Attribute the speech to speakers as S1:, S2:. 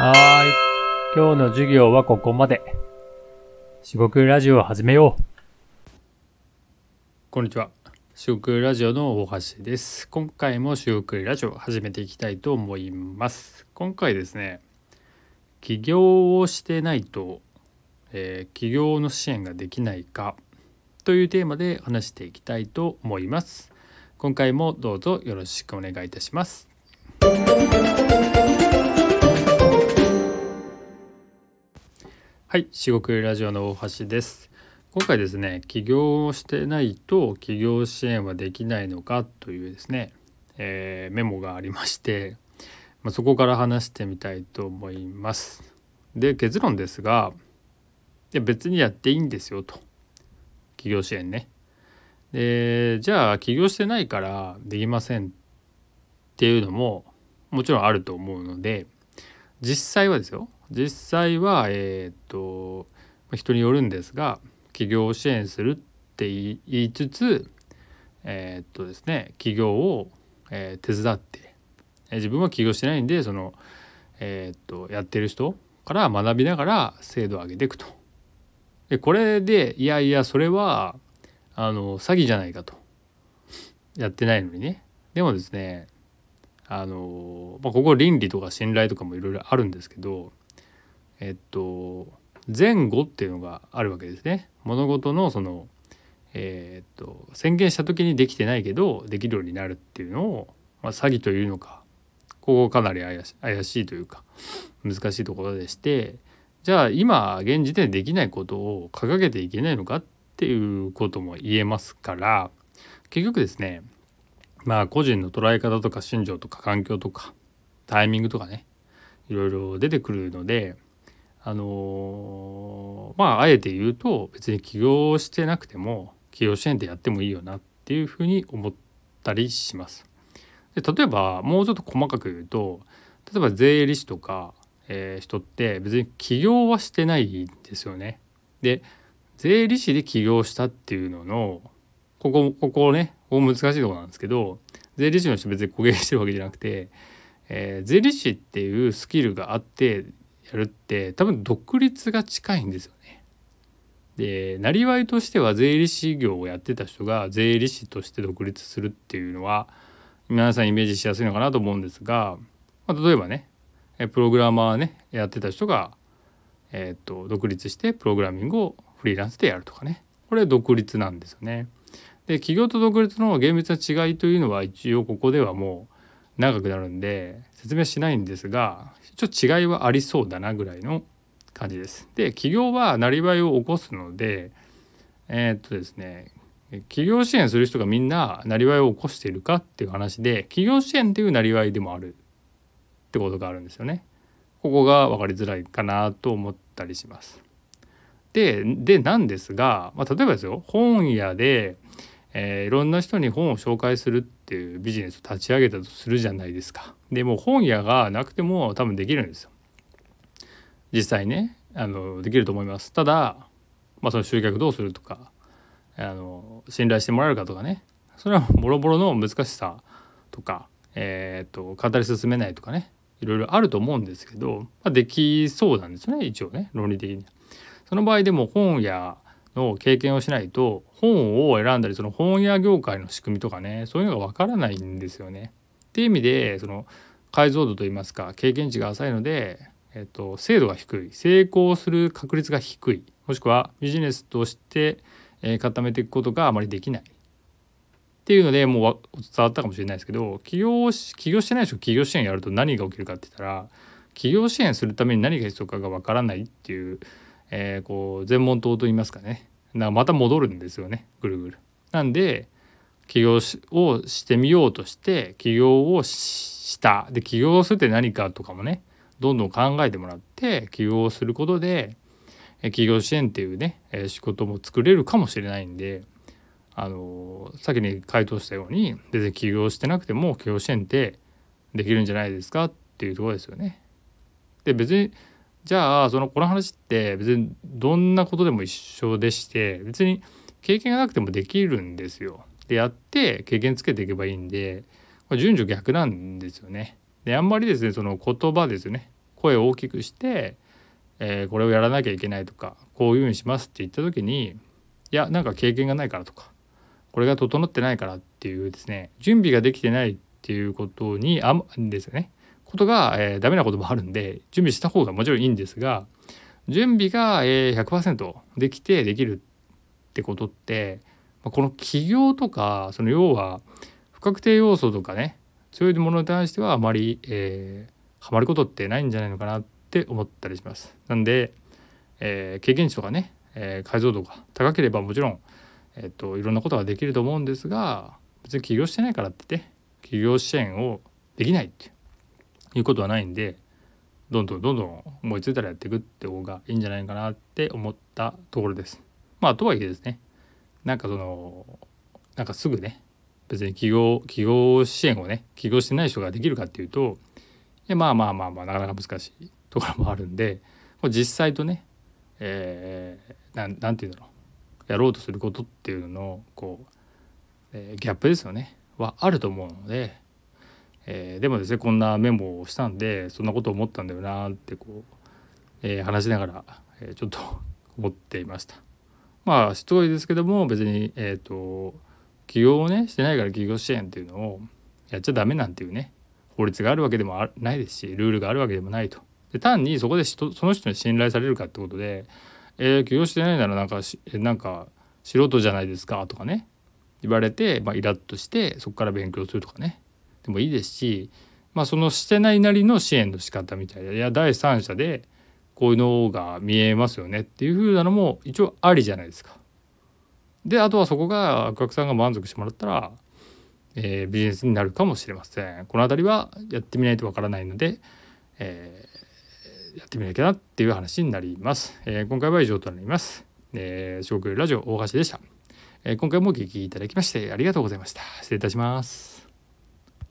S1: はーい。今日の授業はここまで。四国ラジオを始めよう。こんにちは。四国ラジオの大橋です。今回も四国ラジオを始めていきたいと思います。今回ですね、起業をしてないと、えー起業の支援ができないかというテーマで話していきたいと思います。今回もどうぞよろしくお願いいたします。はい、四国ラジオの大橋です。今回ですね、起業してないと起業支援はできないのかというですね、えーメモがありまして、まあ、そこから話してみたいと思います。で、結論ですが、いや別にやっていいんですよと。起業支援ね。で、じゃあ起業してないからできませんっていうのももちろんあると思うので、実際はですよ実際はえーっと人によるんですが起業を支援するって言いつつえーっとですね起業を、えー手伝ってえー自分は起業してないんでそのえっとやってる人から学びながら精度を上げていくと。でこれでいやいやそれはあの詐欺じゃないかとやってないのにねでもですねあの、まあ、ここ倫理とか信頼とかもいろいろあるんですけどえっと前後っていうのがあるわけですね。物事のそのえっと宣言した時にできてないけどできるようになるっていうのを、まあ、詐欺というのかここかなり怪しいというか難しいところでしてじゃあ今現時点でできないことを掲げていけないのかっていうことも言えますから結局ですねまあ個人の捉え方とか心情とか環境とかタイミングとかねいろいろ出てくるのであのまああえて言うと別に起業してなくても起業支援ってやってもいいよなっていうふうに思ったりします。で例えばもうちょっと細かく言うと例えば税理士とか、えー人って別に起業はしてないんですよね。で税理士で起業したっていうののここここねここ難しいとこなんですけど税理士の人別に焦げしてるわけじゃなくて、えー税理士っていうスキルがあってやるって多分独立が近いんですよね。でなりわいとしては税理士業をやってた人が税理士として独立するっていうのは皆さんイメージしやすいのかなと思うんですが、まあ、例えばねプログラマーねやってた人が、えーっと独立してプログラミングをフリーランスでやるとかねこれ独立なんですよね。で企業と独立の厳密な違いというのは一応ここではもう長くなるんで説明しないんですがちょっと違いはありそうだなぐらいの感じです。で企業はなりわいを起こすのでえーっとですね企業支援する人がみんななりわいを起こしているかっていう話で企業支援っていうなりわいでもあるってことがあるんですよね。ここが分かりづらいかなと思ったりします。ででなんですが、まあ、例えばですよ本屋で、えーいろんな人に本を紹介するっていうビジネスを立ち上げたとするじゃないですか。でも本屋がなくても多分できるんですよ。実際ねあのできると思います。ただ、まあ、その集客どうするとかあの信頼してもらえるかとかねそれはボロボロの難しさとか、えー、と語り進めないとかねいろいろあると思うんですけど、まあ、できそうなんですよね一応ね論理的に。その場合でも本屋の経験をしないと本を選んだりその本屋業界の仕組みとかねそういうのがわからないんですよね。っていう意味でその解像度といいますか経験値が浅いので、えっと、精度が低い成功する確率が低いもしくはビジネスとして、え固めていくことがあまりできない。っていうのでもう伝わったかもしれないですけど起業し起業してない人起業支援やると何が起きるかって言ったら起業支援するために何が必要かがわからないっていうえーこう全問答と言いますかねなまた戻るんですよねぐるぐる。なんで起業をしてみようとして起業をしたで起業するって何かとかもねどんどん考えてもらって起業することで起業支援っていうね、仕事も作れるかもしれないんであのー先に回答したように別に起業してなくても起業支援ってできるんじゃないですかっていうところですよね。で別にじゃあそのこの話って別にどんなことでも一緒でして別に経験がなくてもできるんですよ。でやって経験つけていけばいいんでこれ順序逆なんですよね。であんまりですねその言葉ですよね声を大きくしてえー、これをやらなきゃいけないとかこういうふうにしますって言った時にいやなんか経験がないからとかこれが整ってないからっていうですね準備ができてないっていうことにあんですよねことが、えー、ダメなこともあるんで準備した方がもちろんいいんですが準備が、えー、100%できてできるってことってまあこの起業とかその要は不確定要素とかねそういものに対してはあまり、えー、ハマることってないんじゃないのかなって思ったりします。なんで、えー、経験値とかね、えー、解像度が高ければもちろん、えーと、いろんなことができると思うんですが別に起業してないからってね起業支援をできないっていういうことはないんでどんどんどんどん思いついたらやっていくって方がいいんじゃないかなって思ったところです。まあとはいえですね。なんかそのなんかすぐね別に起業起業支援をね起業してない人ができるかっていうといまあまあまあまあなかなか難しいところもあるんで実際とね、えー、なんて言うんだろう。やろうとすることっていうののこう、えー、ギャップですよね。はあると思うので、えー、でもですねこんなメモをしたんでそんなこと思ったんだよなってこう、えー、話しながら、えー、ちょっと 思っていました。まあしつこいですけども別にえっ、ー、と起業をねしてないから起業支援っていうのをやっちゃダメなんていうね法律があるわけでもないですしルールがあるわけでもないと。で単にそこでその人に信頼されるかってことで「えー、起業してないならなんかなんか素人じゃないですか」とかね言われて、まあ、イラッとしてそこから勉強するとかねでもいいですし、まあ、そのしてないなりの支援の仕方みたいないや第三者でこういうのが見えますよねっていう風なのも一応ありじゃないですか。であとはそこがお客さんが満足してもらったら、えー、ビジネスになるかもしれません。この辺りはやってみないとわからないので、えーやってみなきゃなっていう話になります。えー、今回は以上となります。えー、四国ラジオ大橋でした。えー、今回もお聴きいただきましてありがとうございました。失礼いたします。